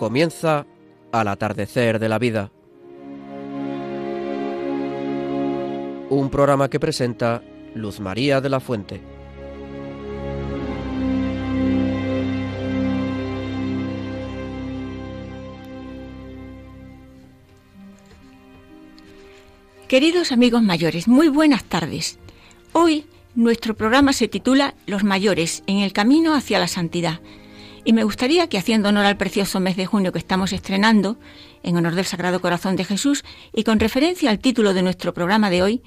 Comienza al atardecer de la vida. Un programa que presenta Luz María de la Fuente. Queridos amigos mayores, muy buenas tardes. Hoy nuestro programa se titula Los mayores en el camino hacia la santidad. Y me gustaría que, haciendo honor al precioso mes de junio que estamos estrenando, en honor del Sagrado Corazón de Jesús y con referencia al título de nuestro programa de hoy,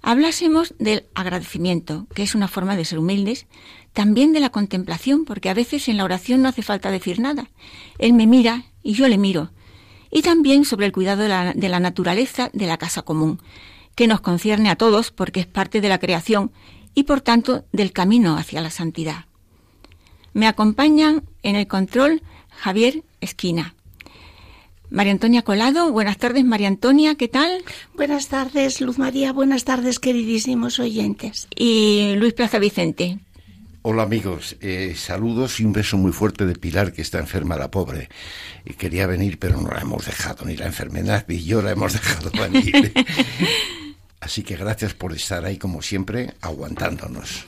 hablásemos del agradecimiento, que es una forma de ser humildes, también de la contemplación, porque a veces en la oración no hace falta decir nada. Él me mira y yo le miro. Y también sobre el cuidado de la, de la naturaleza de la casa común, que nos concierne a todos porque es parte de la creación y por tanto del camino hacia la santidad. Me acompañan en el control Javier Esquina. María Antonia Colado, buenas tardes María Antonia, ¿qué tal? Buenas tardes Luz María, buenas tardes queridísimos oyentes. Y Luis Plaza Vicente. Hola amigos, eh, saludos y un beso muy fuerte de Pilar que está enferma la pobre. Y quería venir pero no la hemos dejado, ni la enfermedad ni yo la hemos dejado venir. Así que gracias por estar ahí como siempre, aguantándonos.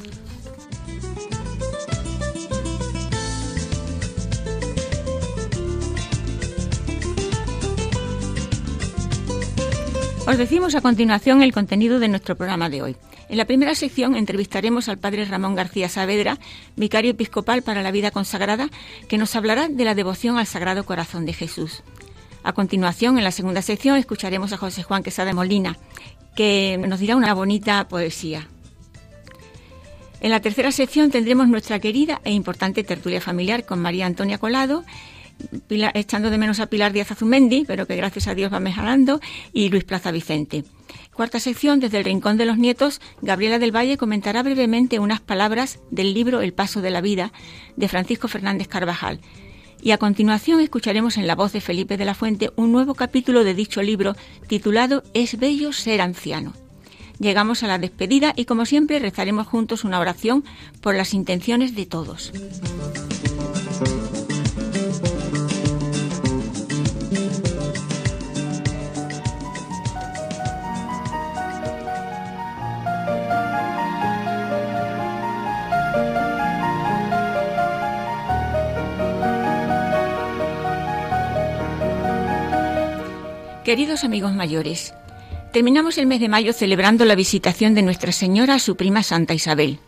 Os decimos a continuación el contenido de nuestro programa de hoy. En la primera sección entrevistaremos al padre Ramón García Saavedra, vicario episcopal para la vida consagrada, que nos hablará de la devoción al Sagrado Corazón de Jesús. A continuación, en la segunda sección, escucharemos a José Juan Quesada Molina, que nos dirá una bonita poesía. En la tercera sección tendremos nuestra querida e importante tertulia familiar con María Antonia Colado, echando de menos a Pilar Díaz Azumendi, pero que gracias a Dios va mejorando, y Luis Plaza Vicente. Cuarta sección, desde el Rincón de los Nietos, Gabriela del Valle comentará brevemente unas palabras del libro El Paso de la Vida de Francisco Fernández Carvajal. Y a continuación escucharemos en la voz de Felipe de la Fuente un nuevo capítulo de dicho libro titulado Es bello ser anciano. Llegamos a la despedida y como siempre rezaremos juntos una oración por las intenciones de todos. Queridos amigos mayores, terminamos el mes de mayo celebrando la visitación de Nuestra Señora a su prima Santa Isabel.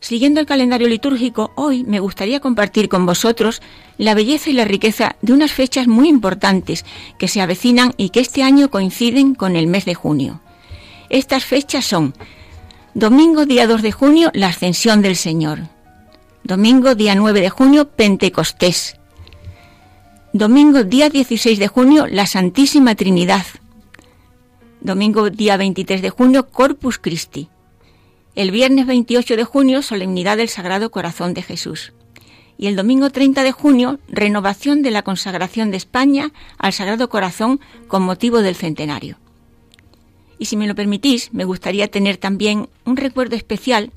Siguiendo el calendario litúrgico, hoy me gustaría compartir con vosotros la belleza y la riqueza de unas fechas muy importantes que se avecinan y que este año coinciden con el mes de junio. Estas fechas son Domingo día 2 de junio, la Ascensión del Señor. Domingo día 9 de junio, Pentecostés. Domingo día 16 de junio, la Santísima Trinidad. Domingo día 23 de junio, Corpus Christi. El viernes 28 de junio, solemnidad del Sagrado Corazón de Jesús. Y el domingo 30 de junio, renovación de la consagración de España al Sagrado Corazón con motivo del centenario. Y si me lo permitís, me gustaría tener también un recuerdo especial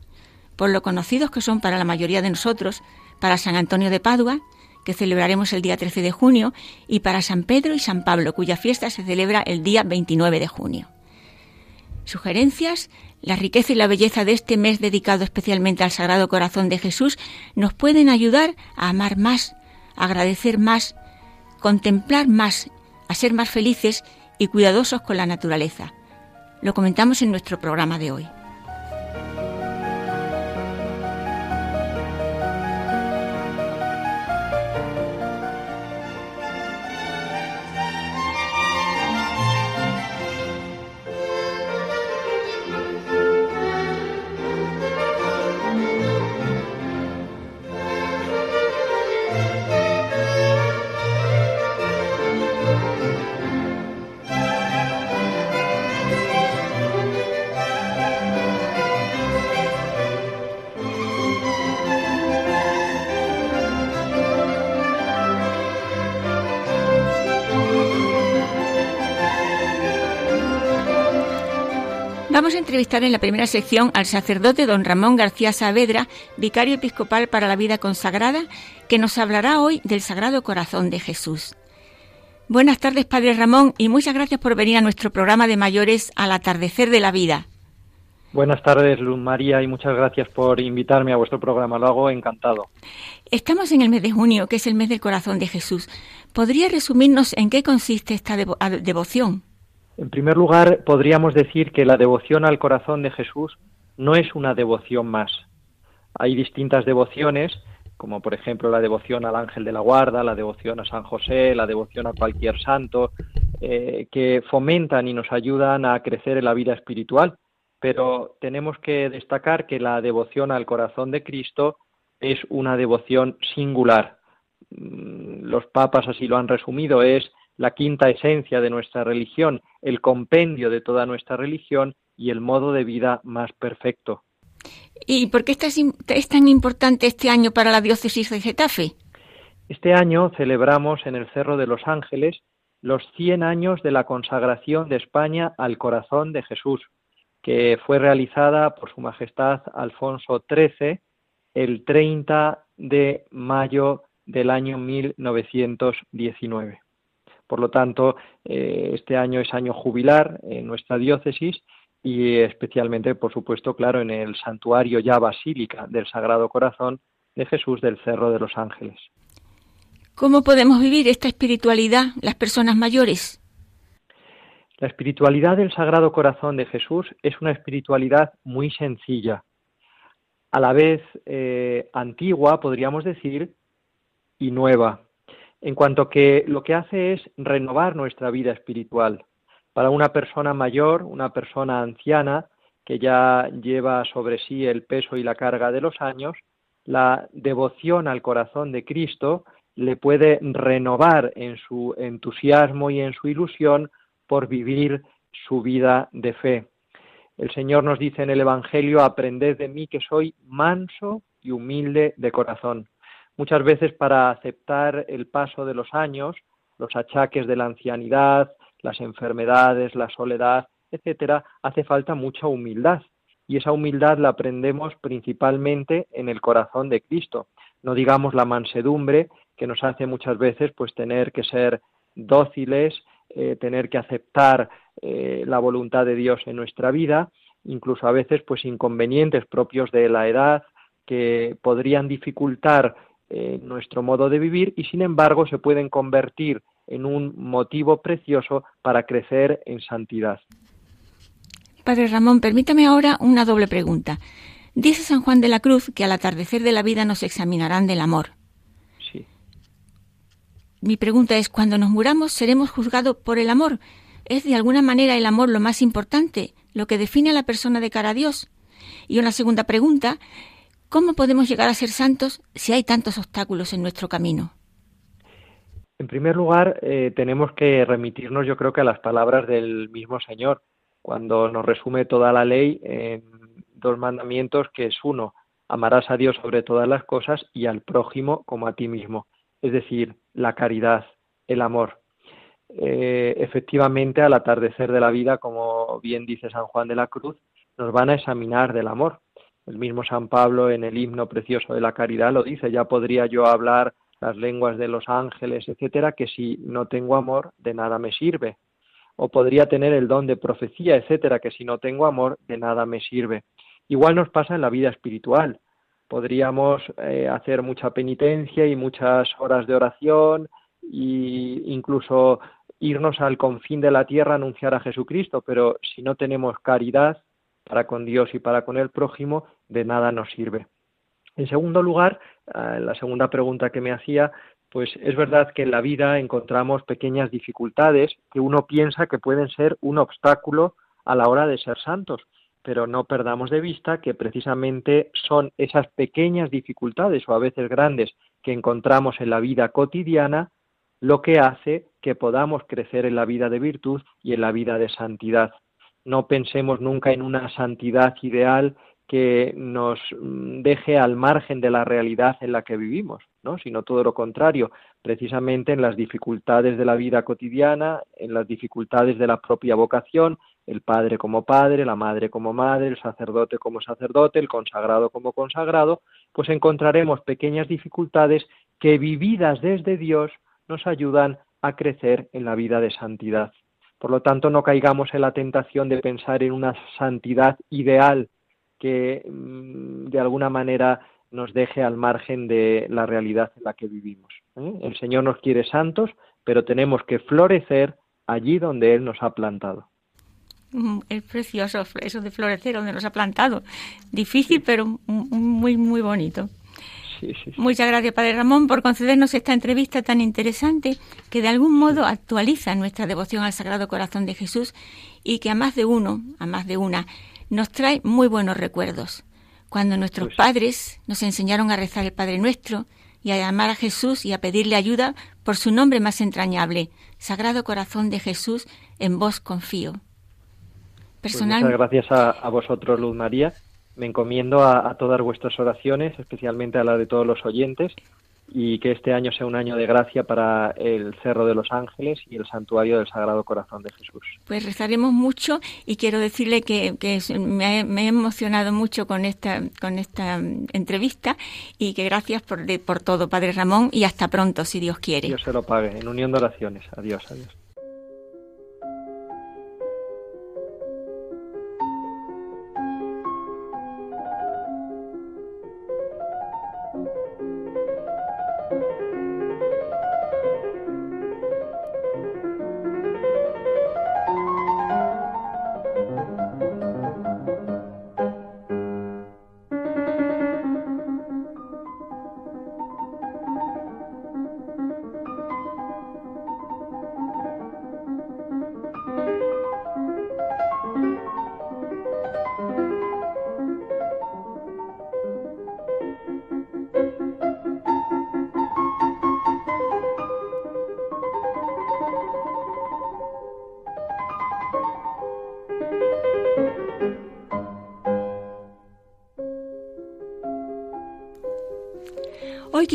por lo conocidos que son para la mayoría de nosotros, para San Antonio de Padua, que celebraremos el día 13 de junio, y para San Pedro y San Pablo, cuya fiesta se celebra el día 29 de junio. Sugerencias, la riqueza y la belleza de este mes dedicado especialmente al Sagrado Corazón de Jesús nos pueden ayudar a amar más, a agradecer más, contemplar más, a ser más felices y cuidadosos con la naturaleza. Lo comentamos en nuestro programa de hoy. Vamos a entrevistar en la primera sección al sacerdote don Ramón García Saavedra, vicario episcopal para la vida consagrada, que nos hablará hoy del Sagrado Corazón de Jesús. Buenas tardes, Padre Ramón, y muchas gracias por venir a nuestro programa de mayores al atardecer de la vida. Buenas tardes, Luz María, y muchas gracias por invitarme a vuestro programa. Lo hago encantado. Estamos en el mes de junio, que es el mes del corazón de Jesús. ¿Podría resumirnos en qué consiste esta devoción? En primer lugar, podríamos decir que la devoción al corazón de Jesús no es una devoción más. Hay distintas devociones, como por ejemplo la devoción al ángel de la guarda, la devoción a San José, la devoción a cualquier santo, eh, que fomentan y nos ayudan a crecer en la vida espiritual pero tenemos que destacar que la devoción al corazón de Cristo es una devoción singular. Mm, los papas así lo han resumido, es la quinta esencia de nuestra religión, el compendio de toda nuestra religión y el modo de vida más perfecto. ¿Y por qué es tan importante este año para la diócesis de Getafe? Este año celebramos en el Cerro de los Ángeles los 100 años de la consagración de España al corazón de Jesús que fue realizada por Su Majestad Alfonso XIII el 30 de mayo del año 1919. Por lo tanto, eh, este año es año jubilar en nuestra diócesis y especialmente, por supuesto, claro, en el santuario ya basílica del Sagrado Corazón de Jesús del Cerro de los Ángeles. ¿Cómo podemos vivir esta espiritualidad las personas mayores? La espiritualidad del Sagrado Corazón de Jesús es una espiritualidad muy sencilla, a la vez eh, antigua, podríamos decir, y nueva, en cuanto que lo que hace es renovar nuestra vida espiritual. Para una persona mayor, una persona anciana, que ya lleva sobre sí el peso y la carga de los años, la devoción al corazón de Cristo le puede renovar en su entusiasmo y en su ilusión por vivir su vida de fe. El Señor nos dice en el Evangelio, aprended de mí que soy manso y humilde de corazón. Muchas veces para aceptar el paso de los años, los achaques de la ancianidad, las enfermedades, la soledad, etcétera, hace falta mucha humildad. Y esa humildad la aprendemos principalmente en el corazón de Cristo. No digamos la mansedumbre que nos hace muchas veces pues tener que ser dóciles eh, tener que aceptar eh, la voluntad de Dios en nuestra vida, incluso a veces pues inconvenientes propios de la edad que podrían dificultar eh, nuestro modo de vivir y sin embargo se pueden convertir en un motivo precioso para crecer en santidad. Padre Ramón, permítame ahora una doble pregunta. Dice San Juan de la Cruz que al atardecer de la vida nos examinarán del amor mi pregunta es, cuando nos muramos, ¿seremos juzgados por el amor? ¿Es de alguna manera el amor lo más importante, lo que define a la persona de cara a Dios? Y una segunda pregunta, ¿cómo podemos llegar a ser santos si hay tantos obstáculos en nuestro camino? En primer lugar, eh, tenemos que remitirnos, yo creo que a las palabras del mismo Señor, cuando nos resume toda la ley en dos mandamientos, que es uno, amarás a Dios sobre todas las cosas y al prójimo como a ti mismo es decir, la caridad, el amor. Eh, efectivamente, al atardecer de la vida, como bien dice San Juan de la Cruz, nos van a examinar del amor. El mismo San Pablo en el himno precioso de la caridad lo dice, ya podría yo hablar las lenguas de los ángeles, etcétera, que si no tengo amor, de nada me sirve. O podría tener el don de profecía, etcétera, que si no tengo amor, de nada me sirve. Igual nos pasa en la vida espiritual podríamos eh, hacer mucha penitencia y muchas horas de oración e incluso irnos al confín de la tierra a anunciar a Jesucristo, pero si no tenemos caridad para con Dios y para con el prójimo, de nada nos sirve. En segundo lugar, eh, la segunda pregunta que me hacía, pues es verdad que en la vida encontramos pequeñas dificultades que uno piensa que pueden ser un obstáculo a la hora de ser santos pero no perdamos de vista que precisamente son esas pequeñas dificultades o a veces grandes que encontramos en la vida cotidiana lo que hace que podamos crecer en la vida de virtud y en la vida de santidad. No pensemos nunca en una santidad ideal que nos mm, deje al margen de la realidad en la que vivimos, ¿no? sino todo lo contrario, precisamente en las dificultades de la vida cotidiana, en las dificultades de la propia vocación, el padre como padre, la madre como madre, el sacerdote como sacerdote, el consagrado como consagrado, pues encontraremos pequeñas dificultades que vividas desde Dios nos ayudan a crecer en la vida de santidad. Por lo tanto, no caigamos en la tentación de pensar en una santidad ideal que mm, de alguna manera nos deje al margen de la realidad en la que vivimos. ¿eh? El Señor nos quiere santos, pero tenemos que florecer allí donde Él nos ha plantado. Mm, es precioso eso de florecer donde nos ha plantado. Difícil, pero muy, muy bonito. Muchas gracias, Padre Ramón, por concedernos esta entrevista tan interesante que de algún modo actualiza nuestra devoción al Sagrado Corazón de Jesús y que a más de uno, a más de una, nos trae muy buenos recuerdos. Cuando nuestros pues padres nos enseñaron a rezar el Padre Nuestro y a llamar a Jesús y a pedirle ayuda por su nombre más entrañable, Sagrado Corazón de Jesús, en vos confío. Pues muchas gracias a, vosotros, Luz María. Me encomiendo a, todas vuestras oraciones, especialmente a la de todos los oyentes, y que este año sea un año de gracia para el Cerro de los Ángeles y el Santuario del Sagrado Corazón de Jesús. Pues rezaremos mucho y quiero decirle que, me, he emocionado mucho con esta, con esta entrevista y que gracias por, por todo, Padre Ramón, y hasta pronto, si Dios quiere. Dios se lo pague. En unión de oraciones. Adiós, adiós.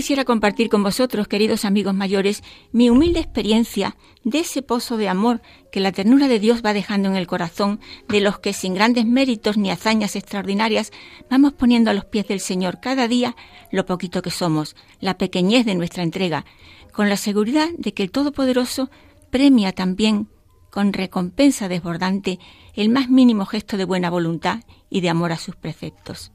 Quisiera compartir con vosotros, queridos amigos mayores, mi humilde experiencia de ese pozo de amor que la ternura de Dios va dejando en el corazón de los que sin grandes méritos ni hazañas extraordinarias vamos poniendo a los pies del Señor cada día lo poquito que somos, la pequeñez de nuestra entrega, con la seguridad de que el Todopoderoso premia también con recompensa desbordante el más mínimo gesto de buena voluntad y de amor a sus preceptos.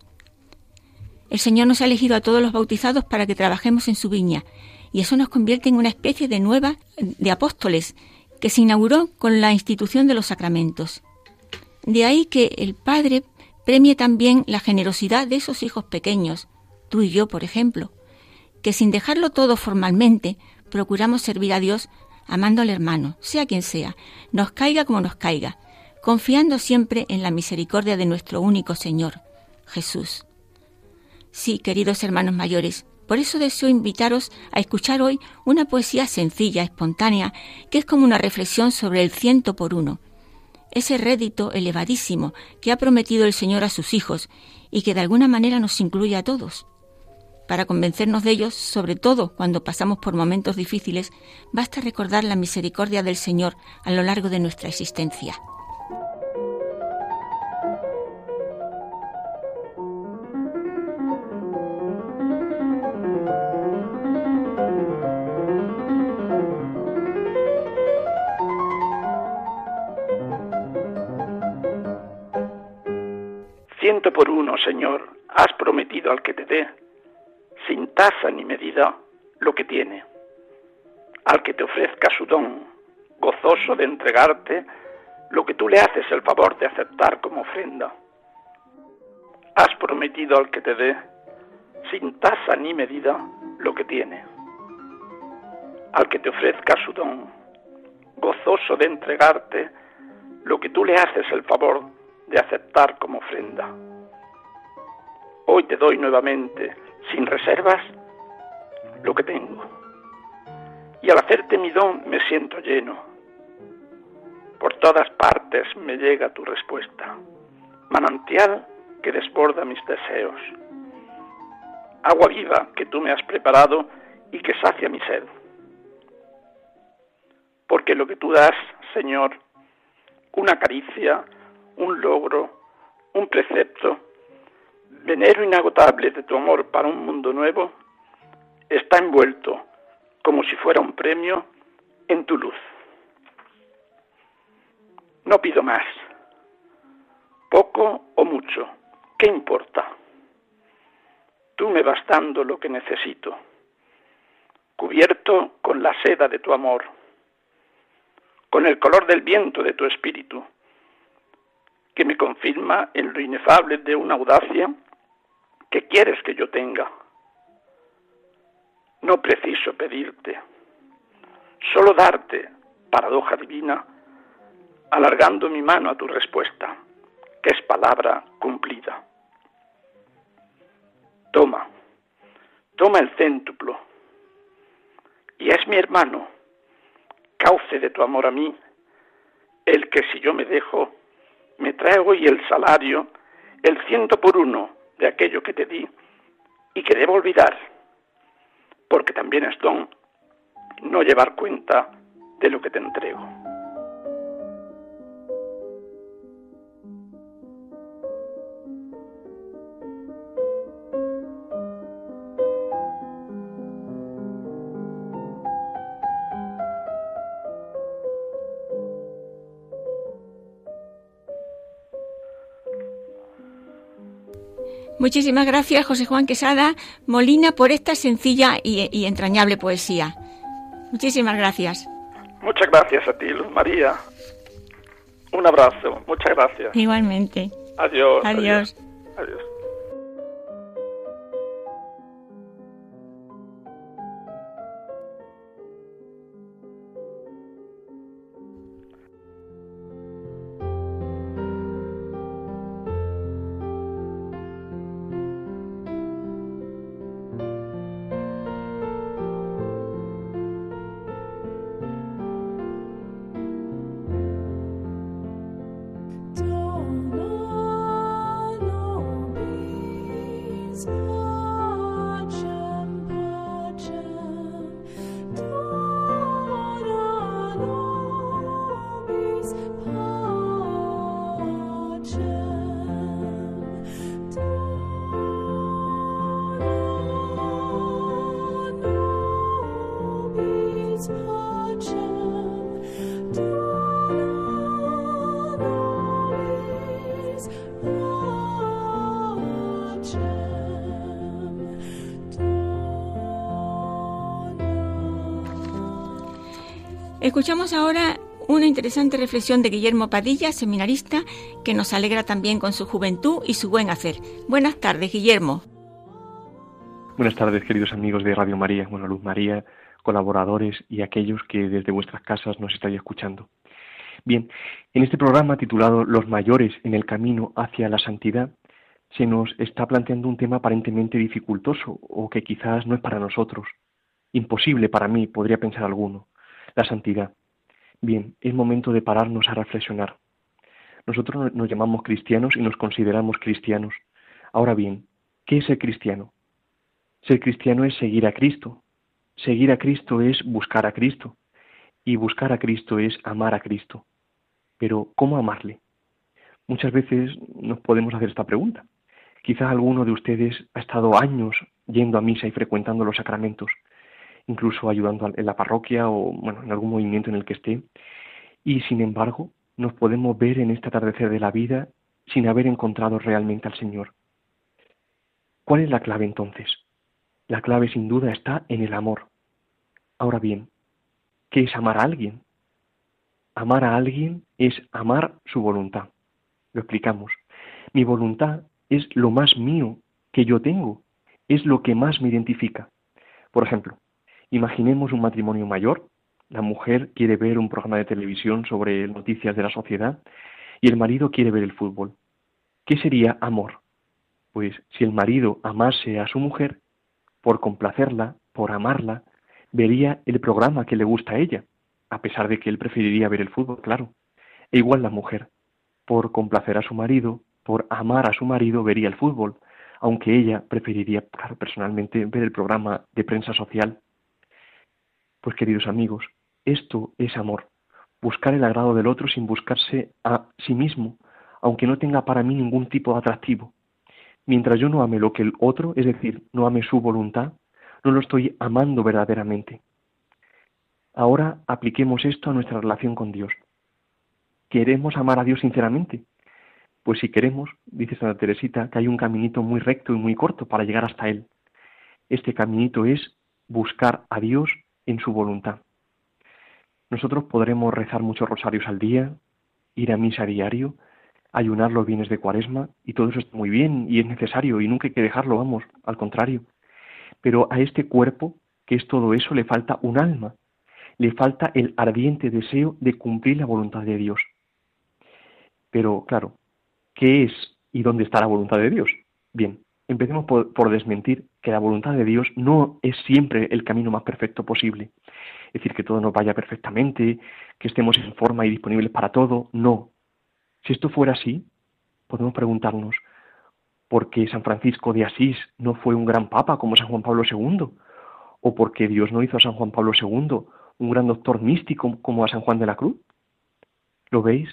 El Señor nos ha elegido a todos los bautizados para que trabajemos en su viña, y eso nos convierte en una especie de nueva de apóstoles que se inauguró con la institución de los sacramentos. De ahí que el Padre premie también la generosidad de esos hijos pequeños, tú y yo, por ejemplo, que sin dejarlo todo formalmente, procuramos servir a Dios amando al hermano, sea quien sea, nos caiga como nos caiga, confiando siempre en la misericordia de nuestro único Señor, Jesús. Sí, queridos hermanos mayores, por eso deseo invitaros a escuchar hoy una poesía sencilla, espontánea, que es como una reflexión sobre el ciento por uno, ese rédito elevadísimo que ha prometido el Señor a sus hijos y que de alguna manera nos incluye a todos. Para convencernos de ellos, sobre todo cuando pasamos por momentos difíciles, basta recordar la misericordia del Señor a lo largo de nuestra existencia. Ciento por uno, Señor, has prometido al que te dé, sin tasa ni medida, lo que tiene. Al que te ofrezca su don, gozoso de entregarte lo que tú le haces el favor de aceptar como ofrenda. Has prometido al que te dé, sin tasa ni medida, lo que tiene. Al que te ofrezca su don, gozoso de entregarte lo que tú le haces el favor de aceptar como ofrenda. Hoy te doy nuevamente, sin reservas, lo que tengo. Y al hacerte mi don me siento lleno. Por todas partes me llega tu respuesta, manantial que desborda mis deseos, agua viva que tú me has preparado y que sacia mi sed. Porque lo que tú das, Señor, una caricia, un logro, un precepto, venero inagotable de tu amor para un mundo nuevo, está envuelto, como si fuera un premio, en tu luz. No pido más, poco o mucho, ¿qué importa? Tú me vas dando lo que necesito, cubierto con la seda de tu amor, con el color del viento de tu espíritu, que me confirma en lo inefable de una audacia que quieres que yo tenga. No preciso pedirte, solo darte, paradoja divina, alargando mi mano a tu respuesta, que es palabra cumplida. Toma, toma el céntuplo, y es mi hermano, cauce de tu amor a mí, el que si yo me dejo, me trae hoy el salario, el ciento por uno de aquello que te di y que debo olvidar, porque también es don no llevar cuenta de lo que te entrego. Muchísimas gracias, José Juan Quesada Molina, por esta sencilla y, entrañable poesía. Muchísimas gracias. Muchas gracias a ti, Luz María. Un abrazo. Muchas gracias. Igualmente. adiós. adiós. adiós. Escuchamos ahora una interesante reflexión de Guillermo Padilla, seminarista, que nos alegra también con su juventud y su buen hacer. Buenas tardes, Guillermo. Buenas tardes, queridos amigos de Radio María, bueno, Luz María, colaboradores y aquellos que desde vuestras casas nos estáis escuchando. Bien, en este programa titulado Los mayores en el camino hacia la santidad, se nos está planteando un tema aparentemente dificultoso o que quizás no es para nosotros. Imposible para mí, podría pensar alguno la santidad. Bien, es momento de pararnos a reflexionar. Nosotros nos llamamos cristianos y nos consideramos cristianos. Ahora bien, ¿qué es ser cristiano? Ser cristiano es seguir a Cristo. Seguir a Cristo es buscar a Cristo. Y buscar a Cristo es amar a Cristo. Pero, ¿cómo amarle? Muchas veces nos podemos hacer esta pregunta. Quizás alguno de ustedes ha estado años yendo a misa y frecuentando los sacramentos, incluso ayudando en la parroquia o bueno, en algún movimiento en el que esté. Y sin embargo, nos podemos ver en este atardecer de la vida sin haber encontrado realmente al Señor. ¿Cuál es la clave entonces? La clave sin duda está en el amor. Ahora bien, ¿qué es amar a alguien? Amar a alguien es amar su voluntad. Lo explicamos. Mi voluntad es lo más mío que yo tengo, es lo que más me identifica. Por ejemplo, Imaginemos un matrimonio mayor, la mujer quiere ver un programa de televisión sobre noticias de la sociedad y el marido quiere ver el fútbol. ¿Qué sería amor? Pues si el marido amase a su mujer, por complacerla, por amarla, vería el programa que le gusta a ella, a pesar de que él preferiría ver el fútbol, claro. E igual la mujer, por complacer a su marido, por amar a su marido, vería el fútbol, aunque ella preferiría, claro, personalmente, ver el programa de prensa social pues queridos amigos, esto es amor. buscar el agrado del otro sin buscarse a sí mismo, aunque no tenga para mí ningún tipo de atractivo. Mientras yo no ame lo que el otro, es decir, no ame su voluntad, no lo estoy amando verdaderamente. Ahora apliquemos esto a nuestra relación con Dios. ¿Queremos amar a Dios sinceramente? Pues si queremos, dice Santa Teresita, que hay un caminito muy recto y muy corto para llegar hasta Él. Este caminito es buscar a Dios en su voluntad. Nosotros podremos rezar muchos rosarios al día, ir a misa diario, ayunar los bienes de cuaresma, y todo eso está muy bien y es necesario y nunca hay que dejarlo, vamos, al contrario. Pero a este cuerpo, que es todo eso, le falta un alma, le falta el ardiente deseo de cumplir la voluntad de Dios. Pero claro, ¿qué es y dónde está la voluntad de Dios? Bien, empecemos por, desmentir que la voluntad de Dios no es siempre el camino más perfecto posible. Es decir, que todo nos vaya perfectamente, que estemos en forma y disponibles para todo. No. Si esto fuera así, podemos preguntarnos, ¿por qué San Francisco de Asís no fue un gran papa como San Juan Pablo II? ¿O por qué Dios no hizo a San Juan Pablo II un gran doctor místico como a San Juan de la Cruz? ¿Lo veis?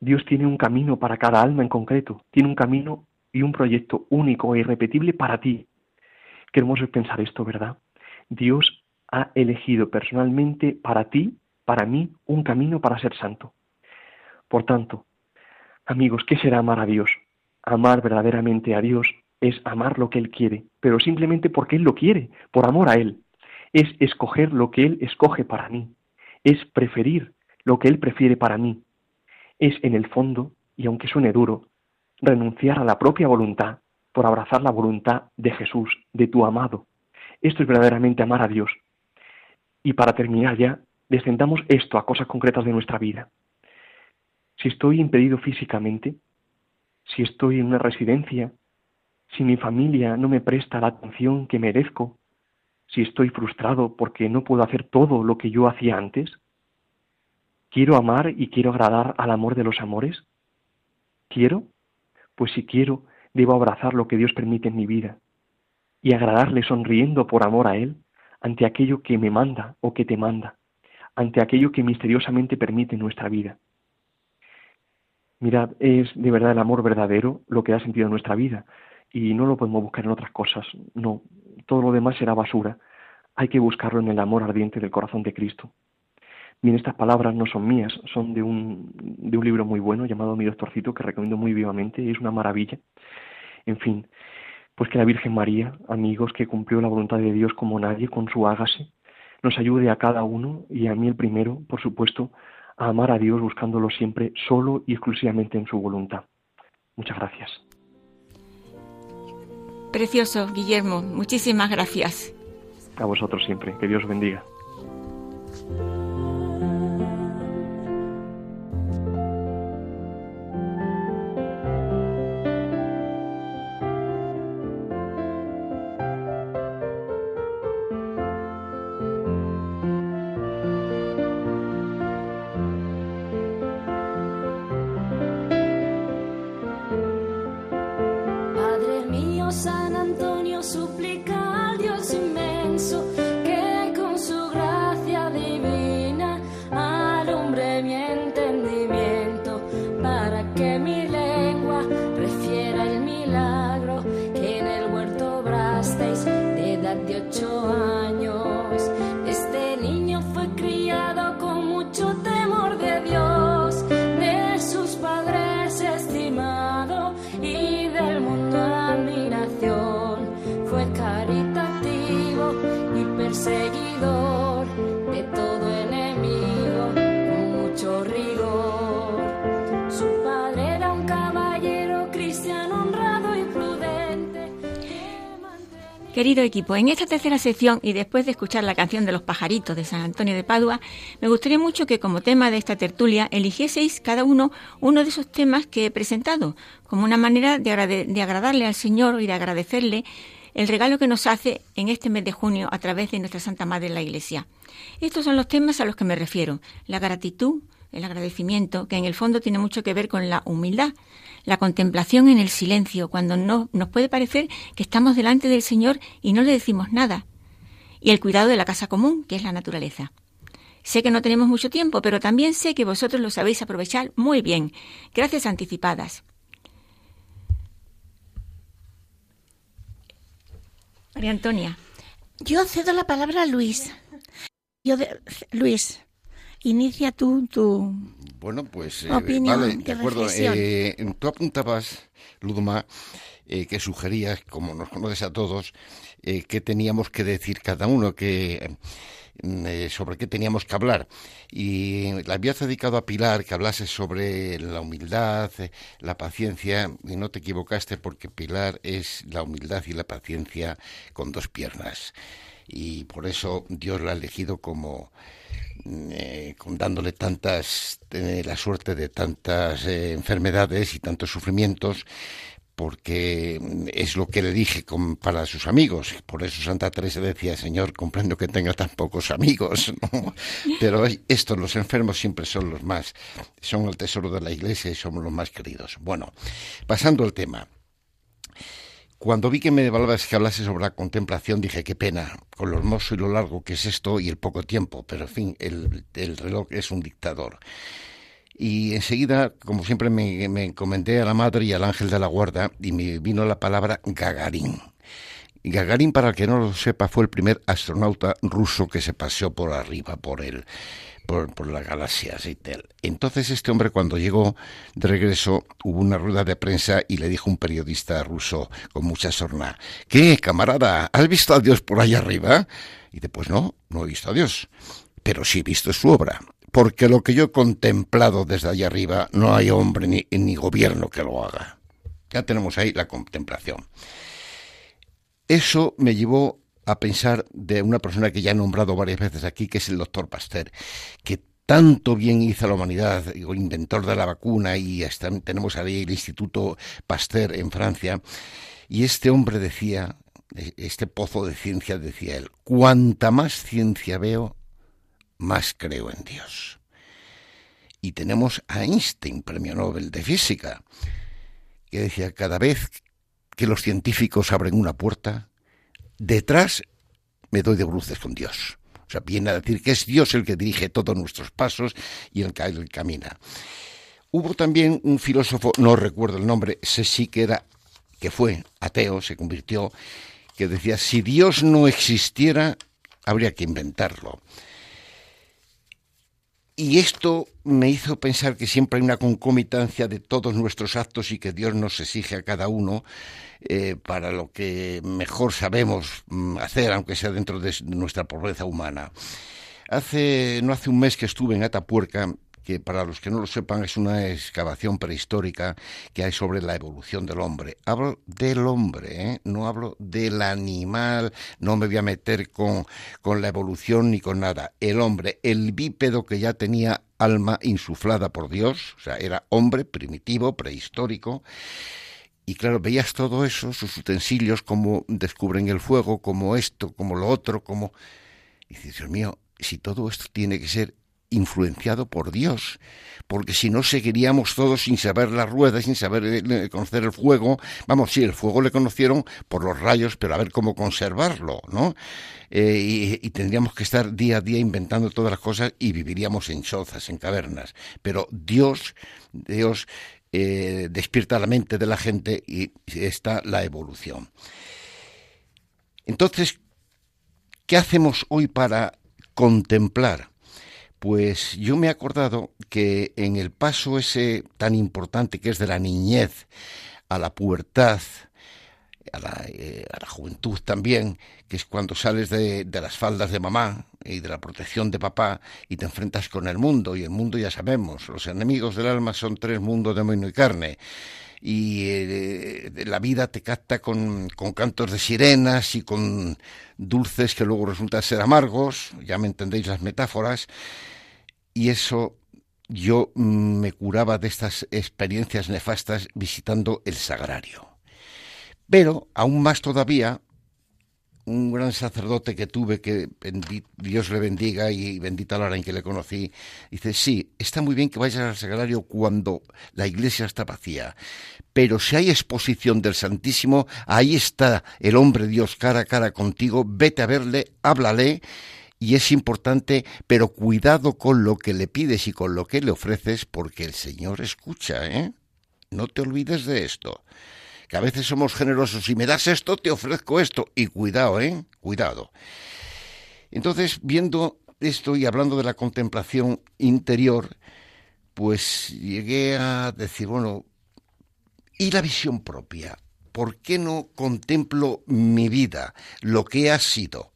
Dios tiene un camino para cada alma en concreto, tiene un camino y un proyecto único e irrepetible para ti. Qué hermoso es pensar esto, ¿verdad? Dios ha elegido personalmente para ti, para mí, un camino para ser santo. Por tanto, amigos, ¿qué será amar a Dios? Amar verdaderamente a Dios es amar lo que Él quiere, pero simplemente porque Él lo quiere, por amor a Él. Es escoger lo que Él escoge para mí. Es preferir lo que Él prefiere para mí es en el fondo, y aunque suene duro, renunciar a la propia voluntad por abrazar la voluntad de Jesús, de tu amado. Esto es verdaderamente amar a Dios. Y para terminar ya, descendamos esto a cosas concretas de nuestra vida. Si estoy impedido físicamente, si estoy en una residencia, si mi familia no me presta la atención que merezco, si estoy frustrado porque no puedo hacer todo lo que yo hacía antes, ¿Quiero amar y quiero agradar al amor de los amores? ¿Quiero? Pues si quiero, debo abrazar lo que Dios permite en mi vida y agradarle sonriendo por amor a Él ante aquello que me manda o que te manda, ante aquello que misteriosamente permite nuestra vida. Mirad, es de verdad el amor verdadero lo que da sentido a nuestra vida y no lo podemos buscar en otras cosas, no, todo lo demás será basura, hay que buscarlo en el amor ardiente del corazón de Cristo. Bien, estas palabras no son mías, son de un, de un libro muy bueno llamado Mi Doctorcito, que recomiendo muy vivamente, es una maravilla. En fin, pues que la Virgen María, amigos, que cumplió la voluntad de Dios como nadie, con su hágase, nos ayude a cada uno, y a mí el primero, por supuesto, a amar a Dios buscándolo siempre solo y exclusivamente en su voluntad. Muchas gracias. Precioso, Guillermo. Muchísimas gracias. A vosotros siempre. Que Dios bendiga. Querido equipo, en esta tercera sección y después de escuchar la canción de los pajaritos de San Antonio de Padua, me gustaría mucho que como tema de esta tertulia eligieseis cada uno uno de esos temas que he presentado, como una manera de, de agradarle al Señor y de agradecerle el regalo que nos hace en este mes de junio a través de nuestra Santa Madre la Iglesia. Estos son los temas a los que me refiero, la gratitud, el agradecimiento, que en el fondo tiene mucho que ver con la humildad, la contemplación en el silencio, cuando no, nos puede parecer que estamos delante del Señor y no le decimos nada, y el cuidado de la casa común, que es la naturaleza. Sé que no tenemos mucho tiempo, pero también sé que vosotros lo sabéis aprovechar muy bien. Gracias anticipadas. María Antonia. Yo cedo la palabra a Luis. Luis, inicia tú tu bueno, pues eh, opinión, de acuerdo. Eh, tú apuntabas, Ludma, eh, que sugerías, como nos conoces a todos, eh, qué teníamos que decir cada uno, que mm, sobre qué teníamos que hablar. Y la habías dedicado a Pilar que hablase sobre la humildad, la paciencia, y no te equivocaste porque Pilar es la humildad y la paciencia con dos piernas. Y por eso Dios la ha elegido como eh, dándole tantas, la suerte de tantas eh, enfermedades y tantos sufrimientos, porque es lo que le dije para sus amigos. Por eso Santa Teresa decía, Señor, comprendo que tenga tan pocos amigos, pero estos, los enfermos, siempre son los más, son el tesoro de la Iglesia y somos los más queridos. Bueno, pasando al tema. Cuando vi que me valabas que hablase sobre la contemplación, dije, qué pena, con lo hermoso y lo largo que es esto y el poco tiempo, pero en fin, el, reloj es un dictador. Y enseguida, como siempre, me, me, encomendé a la madre y al ángel de la guarda y me vino la palabra Gagarín. Gagarín, para el que no lo sepa, fue el primer astronauta ruso que se paseó por arriba, por el, por, la galaxia Entonces este hombre cuando llegó de regreso hubo una rueda de prensa y le dijo un periodista ruso con mucha sorna, ¿qué, camarada? ¿Has visto a Dios por allá arriba? Y después no, no he visto a Dios, pero sí he visto su obra, porque lo que yo he contemplado desde allá arriba no hay hombre ni, ni gobierno que lo haga. Ya tenemos ahí la contemplación. Eso me llevó a pensar de una persona que ya he nombrado varias veces aquí, que es el doctor Pasteur, que tanto bien hizo a la humanidad, inventor de la vacuna, y hasta tenemos ahí el Instituto Pasteur en Francia, y este hombre decía, este pozo de ciencia decía él, cuanta más ciencia veo, más creo en Dios. Y tenemos a Einstein, premio Nobel de Física, que decía, cada vez que los científicos abren una puerta, detrás me doy de bruces con Dios. O sea, viene a decir que es Dios el que dirige todos nuestros pasos y el que él camina. Hubo también un filósofo, no recuerdo el nombre, ese sí que era, que fue ateo, se convirtió, que decía, si Dios no existiera, habría que inventarlo. Y esto me hizo pensar que siempre hay una concomitancia de todos nuestros actos y que Dios nos exige a cada uno eh, para lo que mejor sabemos mm, hacer, aunque sea dentro de nuestra pobreza humana. Hace, no hace un mes que estuve en Atapuerca que para los que no lo sepan es una excavación prehistórica que hay sobre la evolución del hombre. Hablo del hombre, ¿eh? no hablo del animal, no me voy a meter con, con la evolución ni con nada. El hombre, el bípedo que ya tenía alma insuflada por Dios, o sea, era hombre primitivo, prehistórico. Y claro, veías todo eso, sus utensilios, cómo descubren el fuego, como esto, como lo otro, como... Y dices, Dios mío, si todo esto tiene que ser influenciado por Dios, porque si no seguiríamos todos sin saber la rueda, sin saber eh, conocer el fuego. Vamos, sí, el fuego le conocieron por los rayos, pero a ver cómo conservarlo, ¿no? Eh, y, tendríamos que estar día a día inventando todas las cosas y viviríamos en chozas, en cavernas. Pero Dios, Dios eh, despierta la mente de la gente y está la evolución. Entonces, ¿qué hacemos hoy para contemplar? Pues yo me he acordado que en el paso ese tan importante que es de la niñez a la pubertad, a la, eh, juventud también, que es cuando sales de, las faldas de mamá y de la protección de papá y te enfrentas con el mundo, y el mundo ya sabemos, los enemigos del alma son tres mundos de moino y carne, y eh, la vida te capta con, con, cantos de sirenas y con dulces que luego resultan ser amargos, ya me entendéis las metáforas, y eso yo me curaba de estas experiencias nefastas visitando el sagrario. Pero, aún más todavía, un gran sacerdote que tuve, que Dios le bendiga y bendita la hora en que le conocí, dice, sí, está muy bien que vayas al sagrario cuando la iglesia está vacía, pero si hay exposición del Santísimo, ahí está el hombre Dios cara a cara contigo, vete a verle, háblale y es importante, pero cuidado con lo que le pides y con lo que le ofreces, porque el Señor escucha, ¿eh? No te olvides de esto. Que a veces somos generosos. Si me das esto, te ofrezco esto. Y cuidado, ¿eh? Cuidado. Entonces, viendo esto y hablando de la contemplación interior, pues llegué a decir, bueno, ¿y la visión propia? ¿Por qué no contemplo mi vida, lo que ha sido?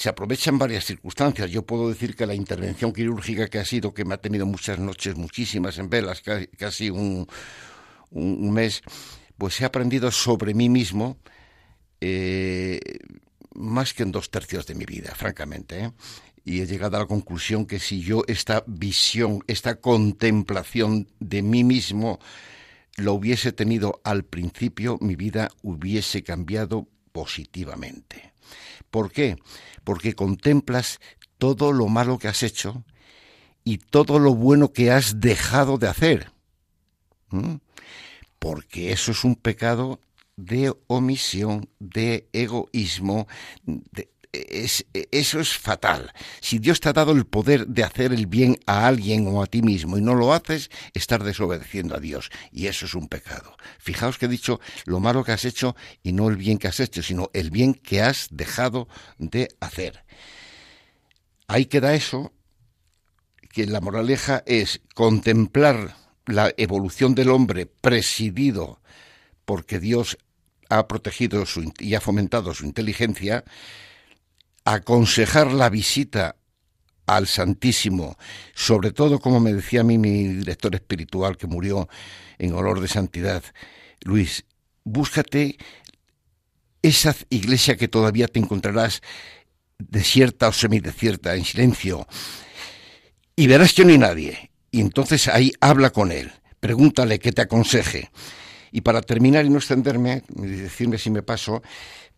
se aprovechan varias circunstancias. Yo puedo decir que la intervención quirúrgica que ha sido, que me ha tenido muchas noches, muchísimas en velas, casi un, un mes, pues he aprendido sobre mí mismo eh, más que en dos tercios de mi vida, francamente. ¿eh? Y he llegado a la conclusión que si yo esta visión, esta contemplación de mí mismo, lo hubiese tenido al principio, mi vida hubiese cambiado positivamente. ¿Por qué? Porque contemplas todo lo malo que has hecho y todo lo bueno que has dejado de hacer. Porque eso es un pecado de omisión, de egoísmo, eso es fatal. Si Dios te ha dado el poder de hacer el bien a alguien o a ti mismo y no lo haces, estás desobedeciendo a Dios. Y eso es un pecado. Fijaos que he dicho lo malo que has hecho y no el bien que has hecho, sino el bien que has dejado de hacer. Ahí queda eso, que la moraleja es contemplar la evolución del hombre presidido porque Dios ha protegido y ha fomentado su inteligencia, aconsejar la visita al Santísimo, sobre todo como me decía a mí mi director espiritual que murió en olor de santidad, Luis, búscate esa iglesia que todavía te encontrarás desierta o semidesierta, en silencio, y verás que no hay nadie. Y entonces ahí habla con él, pregúntale que te aconseje. Y para terminar y no extenderme, decirme si me paso,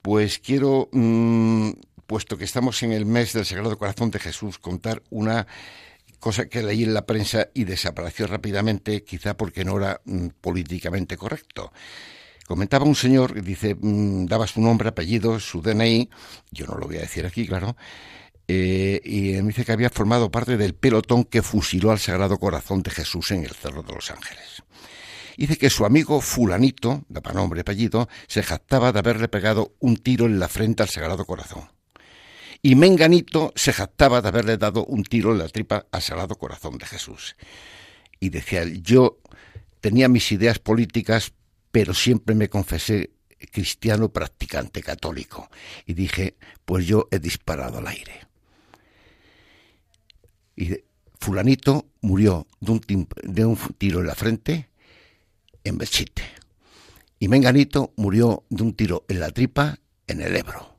pues quiero mm, puesto que estamos en el mes del Sagrado Corazón de Jesús, contar una cosa que leí en la prensa y desapareció rápidamente, quizá porque no era mm, políticamente correcto. Comentaba un señor, dice, mm, daba su nombre, apellido, su DNI, yo no lo voy a decir aquí, claro, eh, y me dice que había formado parte del pelotón que fusiló al Sagrado Corazón de Jesús en el Cerro de los Ángeles. Dice que su amigo fulanito, daba nombre y apellido, se jactaba de haberle pegado un tiro en la frente al Sagrado Corazón y Menganito se jactaba de haberle dado un tiro en la tripa al Sagrado Corazón de Jesús. Y decía él, yo tenía mis ideas políticas, pero siempre me confesé cristiano practicante católico. Y dije, pues yo he disparado al aire. Y fulanito murió de un, tiro en la frente en Bechite. Y Menganito murió de un tiro en la tripa en el Ebro.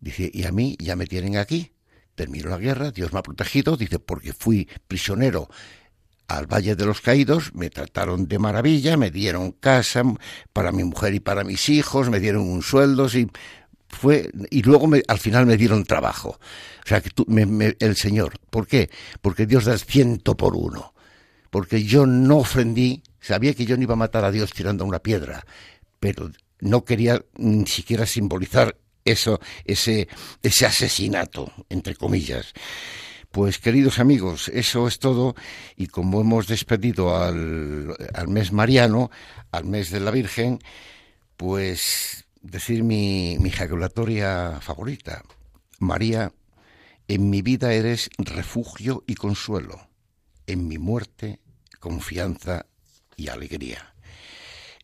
Dice, y a mí ya me tienen aquí. Terminó la guerra, Dios me ha protegido, dice, porque fui prisionero al Valle de los Caídos, me trataron de maravilla, me dieron casa para mi mujer y para mis hijos, me dieron un sueldo, y fue y luego al final me dieron trabajo. O sea que tú, el Señor, ¿por qué? Porque Dios da ciento por uno. Porque yo no ofendí, sabía que yo no iba a matar a Dios tirando una piedra, pero no quería ni siquiera simbolizar eso, ese, ese asesinato, entre comillas. Pues queridos amigos, eso es todo y como hemos despedido al, al mes mariano, al mes de la Virgen, pues decir mi, mi ejaculatoria favorita. María, en mi vida eres refugio y consuelo, en mi muerte confianza y alegría.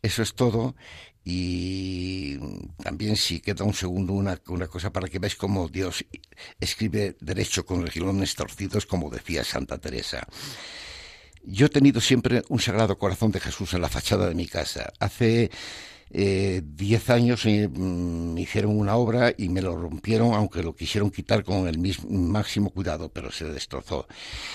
Eso es todo y también si queda un segundo una, una cosa para que veáis cómo Dios escribe derecho con regilones torcidos, como decía Santa Teresa. Yo he tenido siempre un sagrado corazón de Jesús en la fachada de mi casa. Hace eh, diez años me mm, hicieron una obra y me lo rompieron, aunque lo quisieron quitar con el máximo cuidado, pero se destrozó.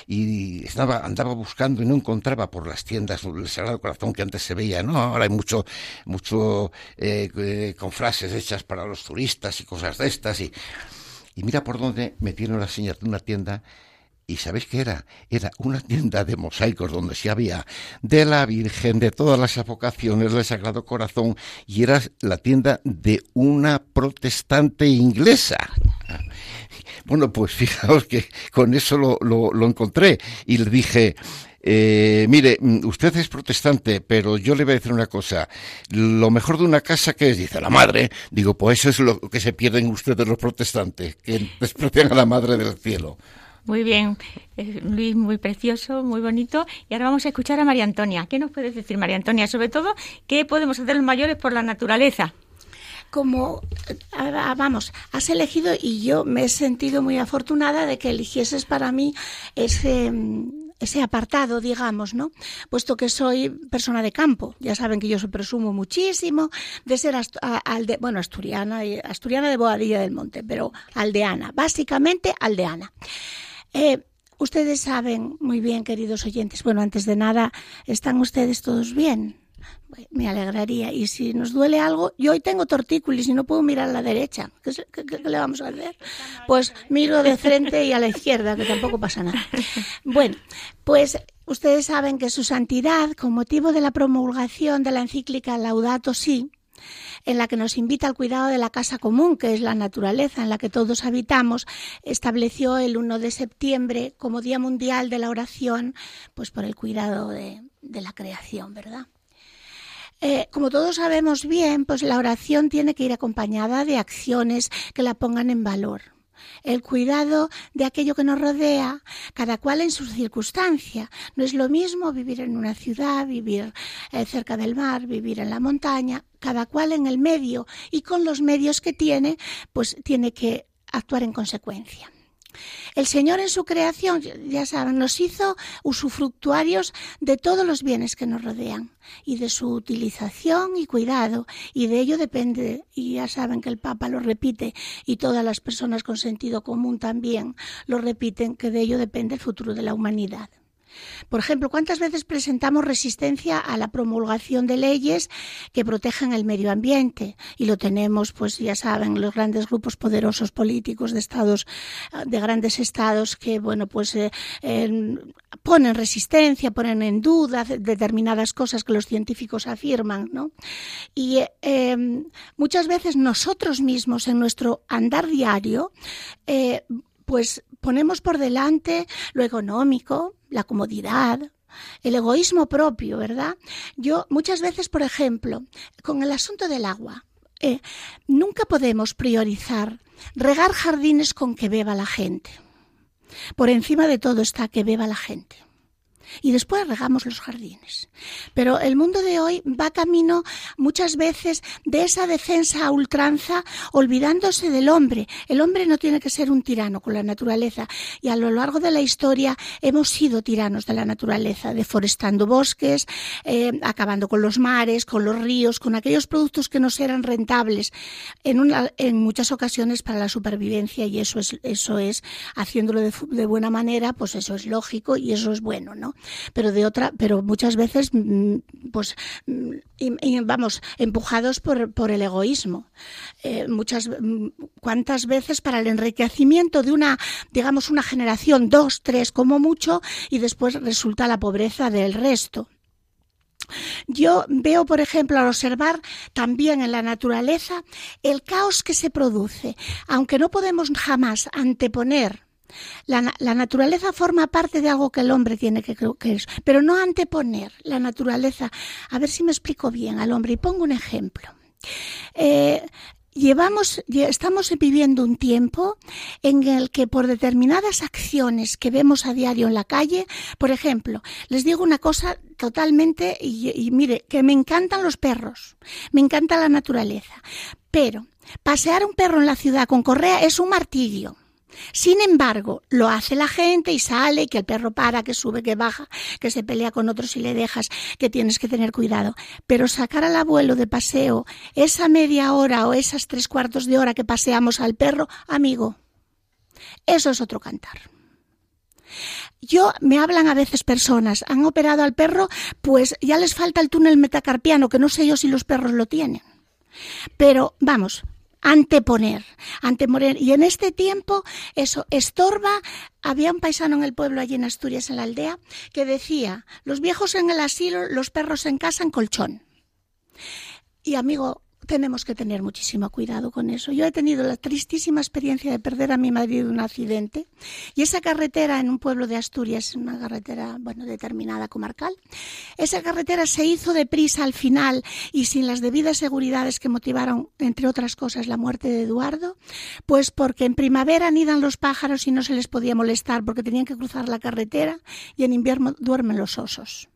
Y estaba, andaba buscando y no encontraba por las tiendas el Sagrado Corazón que antes se veía, ¿no? Ahora hay mucho, mucho eh, eh, con frases hechas para los turistas y cosas de estas. Y, y mira por dónde metieron las señas de una tienda ¿Y sabéis qué era? Era una tienda de mosaicos donde se había de la Virgen, de todas las avocaciones del Sagrado Corazón, y era la tienda de una protestante inglesa. Bueno, pues fijaos que con eso lo, lo, encontré y le dije, eh, mire, mm, usted es protestante, pero yo le voy a decir una cosa. Lo mejor de una casa que es, dice la madre, digo, pues eso es lo que se pierden ustedes los protestantes, que desprecian a la madre del cielo. Muy bien, eh, Luis, muy precioso, muy bonito. Y ahora vamos a escuchar a María Antonia. ¿Qué nos puedes decir, María Antonia? Sobre todo, ¿qué podemos hacer los mayores por la naturaleza? como, vamos, has elegido y yo me he sentido muy afortunada de que eligieses para mí ese, ese apartado, digamos, ¿no? Puesto que soy persona de campo. Ya saben que yo se presumo muchísimo de ser, alde, bueno, asturiana, asturiana de Boadilla del Monte, pero aldeana, básicamente aldeana. Eh, ustedes saben muy bien, queridos oyentes, bueno, antes de nada, ¿están ustedes todos bien? me alegraría. Y si nos duele algo, yo hoy tengo tortícolis y no puedo mirar a la derecha. ¿Qué, le vamos a hacer? Pues miro de frente y a la izquierda, que tampoco pasa nada. Bueno, pues ustedes saben que su santidad, con motivo de la promulgación de la encíclica Laudato Si, en la que nos invita al cuidado de la casa común, que es la naturaleza en la que todos habitamos, estableció el 1 de septiembre como Día Mundial de la Oración, pues por el cuidado de, la creación, ¿verdad? Eh, como todos sabemos bien, pues la oración tiene que ir acompañada de acciones que la pongan en valor. El cuidado de aquello que nos rodea, cada cual en su circunstancia. No es lo mismo vivir en una ciudad, vivir eh, cerca del mar, vivir en la montaña, cada cual en el medio y con los medios que tiene, pues tiene que actuar en consecuencia. El Señor en su creación, ya saben, nos hizo usufructuarios de todos los bienes que nos rodean y de su utilización y cuidado. Y de ello depende, y ya saben que el Papa lo repite y todas las personas con sentido común también lo repiten, que de ello depende el futuro de la humanidad. Por ejemplo, ¿cuántas veces presentamos resistencia a la promulgación de leyes que protegen el medio ambiente? Y lo tenemos, pues ya saben, los grandes grupos poderosos políticos de estados, de grandes estados que, bueno, pues eh, ponen resistencia, ponen en duda determinadas cosas que los científicos afirman, ¿no? Y em, muchas veces nosotros mismos en nuestro andar diario, eh, pues ponemos por delante lo económico, la comodidad, el egoísmo propio, ¿verdad? Yo muchas veces, por ejemplo, con el asunto del agua, eh, nunca podemos priorizar regar jardines con que beba la gente. Por encima de todo está que beba la gente y después regamos los jardines. Pero el mundo de hoy va camino muchas veces de esa defensa a ultranza, olvidándose del hombre. El hombre no tiene que ser un tirano con la naturaleza y a lo largo de la historia hemos sido tiranos de la naturaleza, deforestando bosques, eh, acabando con los mares, con los ríos, con aquellos productos que nos eran rentables en, en muchas ocasiones para la supervivencia y eso es, eso es haciéndolo de buena manera, pues eso es lógico y eso es bueno, ¿no? Pero de otra, pero muchas veces, mm, pues, vamos, empujados por, por el egoísmo. Eh, muchas, mm, cuántas veces para el enriquecimiento de una, digamos, una generación, dos, tres como mucho, y después resulta la pobreza del resto. Yo veo, por ejemplo, al observar también en la naturaleza el caos que se produce, aunque no podemos jamás anteponer la, naturaleza forma parte de algo que el hombre tiene que, es, pero no anteponer la naturaleza. A ver si me explico bien al hombre y pongo un ejemplo. Eh, llevamos, estamos viviendo un tiempo en el que por determinadas acciones que vemos a diario en la calle, por ejemplo, les digo una cosa totalmente, y, y mire, que me encantan los perros, me encanta la naturaleza, pero pasear un perro en la ciudad con correa es un martirio. Sin embargo, lo hace la gente y sale, que el perro para, que sube, que baja, que se pelea con otros y le dejas, que tienes que tener cuidado. Pero sacar al abuelo de paseo esa media hora o esas tres cuartos de hora que paseamos al perro, amigo, eso es otro cantar. Yo me hablan a veces personas, han operado al perro, pues ya les falta el túnel metacarpiano, que no sé yo si los perros lo tienen. Pero vamos, anteponer, anteponer. Y en este tiempo, eso estorba. Había un paisano en el pueblo, allí en Asturias, en la aldea, que decía, los viejos en el asilo, los perros en casa, en colchón. Y amigo, tenemos que tener muchísimo cuidado con eso. Yo he tenido la tristísima experiencia de perder a mi marido en un accidente y esa carretera en un pueblo de Asturias, una carretera, bueno, determinada comarcal, esa carretera se hizo deprisa al final y sin las debidas seguridades que motivaron, entre otras cosas, la muerte de Eduardo, pues porque en primavera anidan los pájaros y no se les podía molestar porque tenían que cruzar la carretera y en invierno duermen los osos.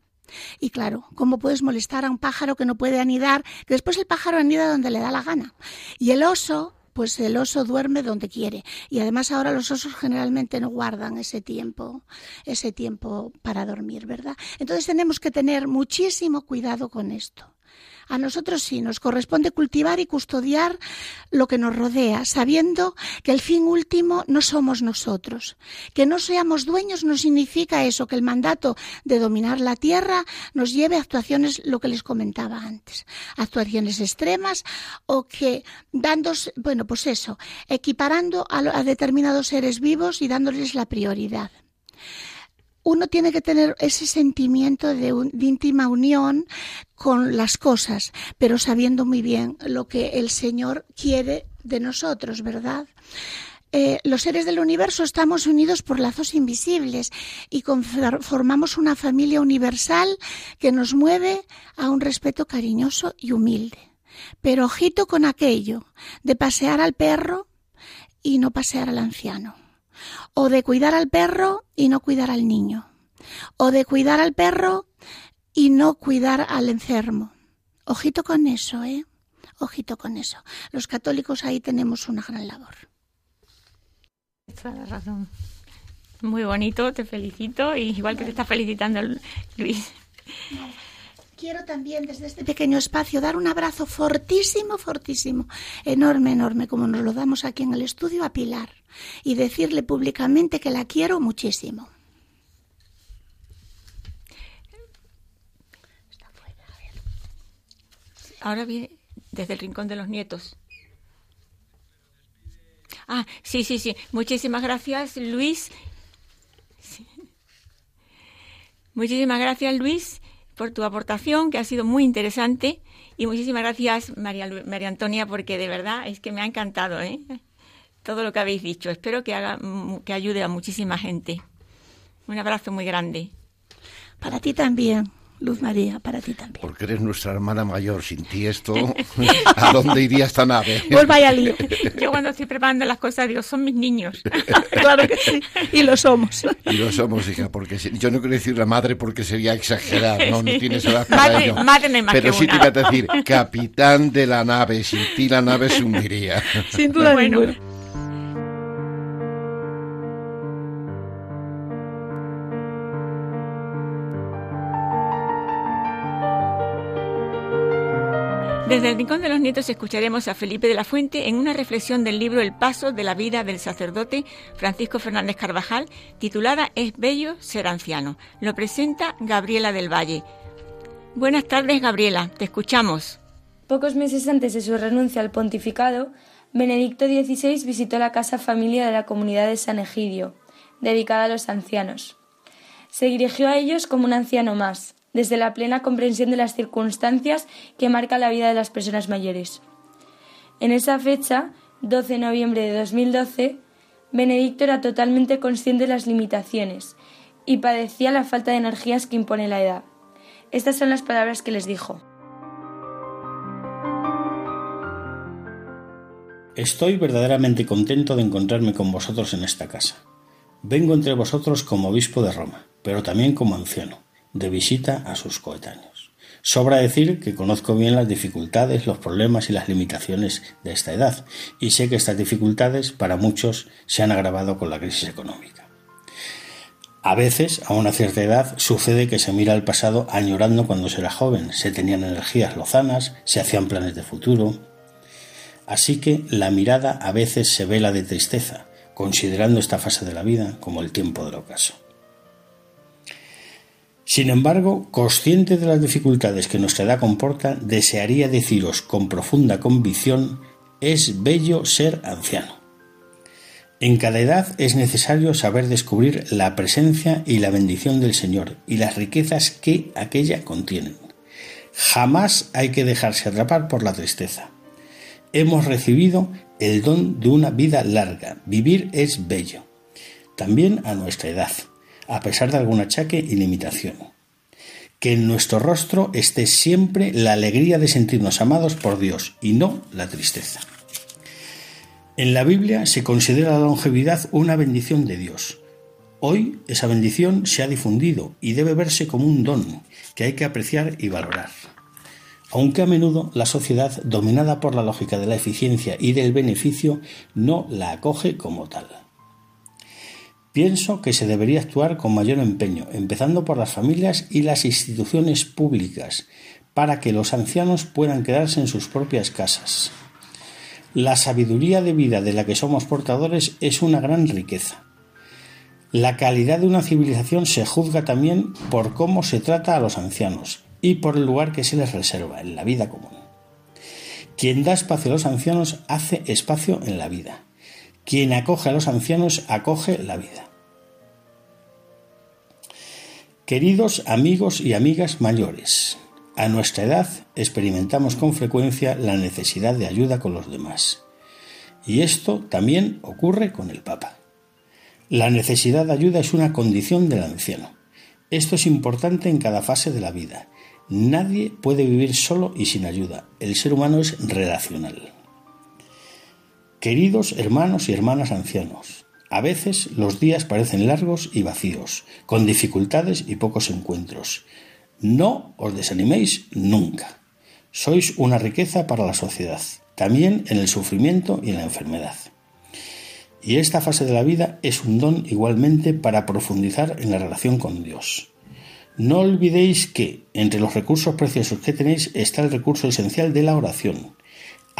Y claro, ¿cómo puedes molestar a un pájaro que no puede anidar? Que después el pájaro anida donde le da la gana. Y el oso, pues el oso duerme donde quiere. Y además ahora los osos generalmente no guardan ese tiempo, ese tiempo para dormir, ¿verdad? Entonces tenemos que tener muchísimo cuidado con esto. A nosotros sí nos corresponde cultivar y custodiar lo que nos rodea, sabiendo que el fin último no somos nosotros. Que no seamos dueños no significa eso, que el mandato de dominar la tierra nos lleve a actuaciones, lo que les comentaba antes, actuaciones extremas o que dándose, bueno, pues eso, equiparando a, a determinados seres vivos y dándoles la prioridad uno tiene que tener ese sentimiento de, íntima unión con las cosas, pero sabiendo muy bien lo que el Señor quiere de nosotros, ¿verdad? Eh, los seres del universo estamos unidos por lazos invisibles y formamos una familia universal que nos mueve a un respeto cariñoso y humilde. Pero ojito con aquello de pasear al perro y no pasear al anciano o de cuidar al perro y no cuidar al niño, o de cuidar al perro y no cuidar al enfermo. Ojito con eso, ¿eh? Ojito con eso. Los católicos ahí tenemos una gran labor. Toda razón. Muy bonito, te felicito, y igual que te está felicitando Luis. Quiero también desde este pequeño espacio dar un abrazo fortísimo, fortísimo, enorme, enorme, como nos lo damos aquí en el estudio a Pilar, y decirle públicamente que la quiero muchísimo. Ahora viene desde el rincón de los nietos. Ah, sí, sí, sí. Muchísimas gracias, Luis. Muchísimas gracias, Luis por tu aportación, que ha sido muy interesante. Y muchísimas gracias, María, María Antonia, porque de verdad es que me ha encantado ¿eh? Todo lo que habéis dicho. Espero que, haga, que ayude a muchísima gente. Un abrazo muy grande. Para ti también. Luz María, para ti también. Porque eres nuestra hermana mayor. Sin ti esto, ¿a dónde iría esta nave? Pues vaya lío. Yo cuando estoy preparando las cosas digo, son mis niños. claro que sí. Y lo somos. Y lo somos, hija, porque yo no quiero decir la madre porque sería exagerar, no, no tienes edad para madre, ello. Madre más Pero sí te iba a decir, capitán de la nave, sin ti la nave se hundiría. Sin duda bueno. Desde el Rincón de los Nietos escucharemos a Felipe de la Fuente en una reflexión del libro El paso de la vida del sacerdote Francisco Fernández Carvajal, titulada Es bello ser anciano. Lo presenta Gabriela del Valle. Buenas tardes, Gabriela, te escuchamos. Pocos meses antes de su renuncia al pontificado, Benedicto XVI visitó la casa familia de la comunidad de San Egidio, dedicada a los ancianos. Se dirigió a ellos como un anciano más, desde la plena comprensión de las circunstancias que marca la vida de las personas mayores. En esa fecha, 12 de noviembre de 2012, Benedicto era totalmente consciente de las limitaciones y padecía la falta de energías que impone la edad. Estas son las palabras que les dijo. Estoy verdaderamente contento de encontrarme con vosotros en esta casa. Vengo entre vosotros como obispo de Roma, pero también como anciano de visita a sus coetáneos. Sobra decir que conozco bien las dificultades, los problemas y las limitaciones de esta edad, y sé que estas dificultades para muchos se han agravado con la crisis económica. A veces, a una cierta edad, sucede que se mira al pasado añorando cuando se era joven, se tenían energías lozanas, se hacían planes de futuro. Así que la mirada a veces se vela de tristeza, considerando esta fase de la vida como el tiempo del ocaso. Sin embargo, consciente de las dificultades que nuestra edad comporta, desearía deciros con profunda convicción es bello ser anciano. En cada edad es necesario saber descubrir la presencia y la bendición del Señor y las riquezas que aquella contienen. Jamás hay que dejarse atrapar por la tristeza. hemos recibido el don de una vida larga. Vivir es bello. También a nuestra edad, a pesar de algún achaque y limitación. Que en nuestro rostro esté siempre la alegría de sentirnos amados por Dios y no la tristeza. En la Biblia se considera la longevidad una bendición de Dios. Hoy esa bendición se ha difundido y debe verse como un don que hay que apreciar y valorar aunque a menudo la sociedad, dominada por la lógica de la eficiencia y del beneficio, no la acoge como tal. Pienso que se debería actuar con mayor empeño, empezando por las familias y las instituciones públicas, para que los ancianos puedan quedarse en sus propias casas. La sabiduría de vida de la que somos portadores es una gran riqueza. La calidad de una civilización se juzga también por cómo se trata a los ancianos, y por el lugar que se les reserva en la vida común. Quien da espacio a los ancianos hace espacio en la vida. Quien acoge a los ancianos acoge la vida. Queridos amigos y amigas mayores, a nuestra edad experimentamos con frecuencia la necesidad de ayuda con los demás. Y esto también ocurre con el Papa. La necesidad de ayuda es una condición del anciano. Esto es importante en cada fase de la vida Nadie puede vivir solo y sin ayuda. El ser humano es relacional. Queridos hermanos y hermanas ancianos, a veces los días parecen largos y vacíos, con dificultades y pocos encuentros. No os desaniméis nunca. Sois una riqueza para la sociedad, también en el sufrimiento y en la enfermedad. Y esta fase de la vida es un don igualmente para profundizar en la relación con Dios. No olvidéis que entre los recursos preciosos que tenéis está el recurso esencial de la oración.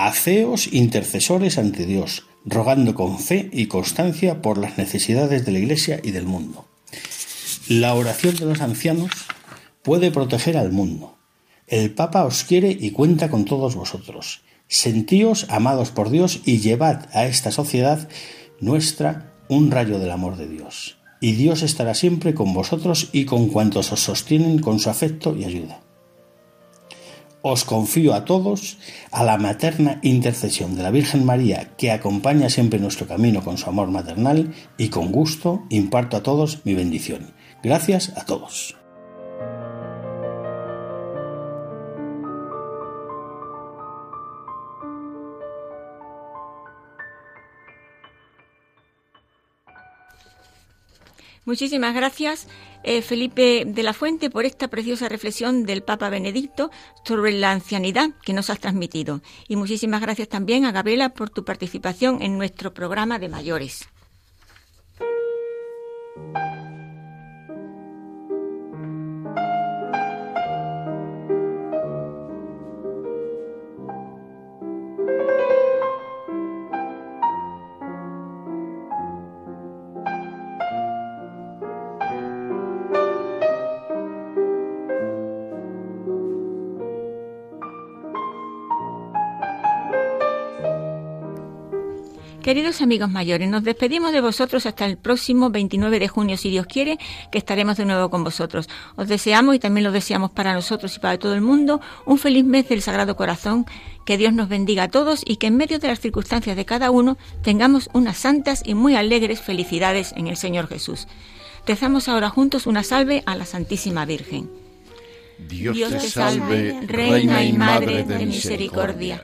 Haceos intercesores ante Dios, rogando con fe y constancia por las necesidades de la Iglesia y del mundo. La oración de los ancianos puede proteger al mundo. El Papa os quiere y cuenta con todos vosotros. Sentíos amados por Dios y llevad a esta sociedad nuestra un rayo del amor de Dios y Dios estará siempre con vosotros y con cuantos os sostienen con su afecto y ayuda. Os confío a todos a la materna intercesión de la Virgen María, que acompaña siempre nuestro camino con su amor maternal, y con gusto imparto a todos mi bendición. Gracias a todos. Muchísimas gracias, eh, Felipe de la Fuente, por esta preciosa reflexión del Papa Benedicto sobre la ancianidad que nos has transmitido. Y muchísimas gracias también a Gabriela por tu participación en nuestro programa de mayores. Queridos amigos mayores, nos despedimos de vosotros hasta el próximo 29 de junio, si Dios quiere, que estaremos de nuevo con vosotros. Os deseamos y también lo deseamos para nosotros y para todo el mundo un feliz mes del Sagrado Corazón, que Dios nos bendiga a todos y que en medio de las circunstancias de cada uno tengamos unas santas y muy alegres felicidades en el Señor Jesús. Rezamos ahora juntos una salve a la Santísima Virgen. Dios, te salve, Reina y Madre de misericordia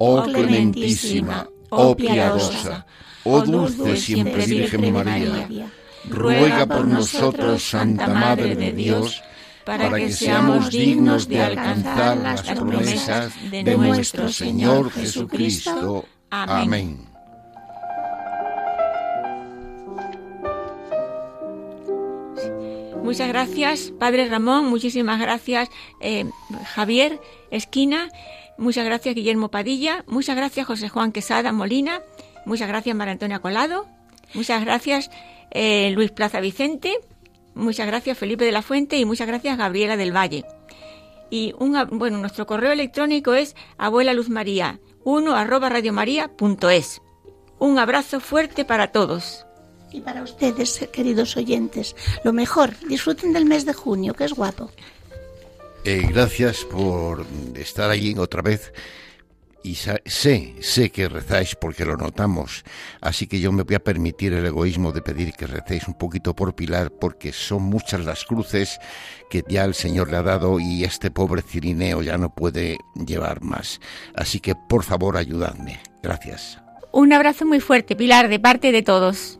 oh clementísima, oh piadosa, oh dulce siempre Virgen María, ruega por nosotros, Santa Madre de Dios, para que seamos dignos de alcanzar las promesas de nuestro Señor Jesucristo. Amén. Muchas gracias, Padre Ramón, muchísimas gracias, eh, Javier Esquina. Muchas gracias Guillermo Padilla, muchas gracias José Juan Quesada Molina, muchas gracias María Antonia Colado, muchas gracias eh, Luis Plaza Vicente, muchas gracias Felipe de la Fuente y muchas gracias Gabriela del Valle. Y un, bueno, nuestro correo electrónico es abuela luz maría 1 arroba radiomaria.es. Un abrazo fuerte para todos. Y para ustedes, queridos oyentes, lo mejor, disfruten del mes de junio, que es guapo. Eh, gracias por estar allí otra vez. Y sé, sé que rezáis porque lo notamos. Así que yo me voy a permitir el egoísmo de pedir que recéis un poquito por Pilar porque son muchas las cruces que ya el Señor le ha dado y este pobre Cirineo ya no puede llevar más. Así que por favor ayudadme. Gracias. Un abrazo muy fuerte, Pilar, de parte de todos.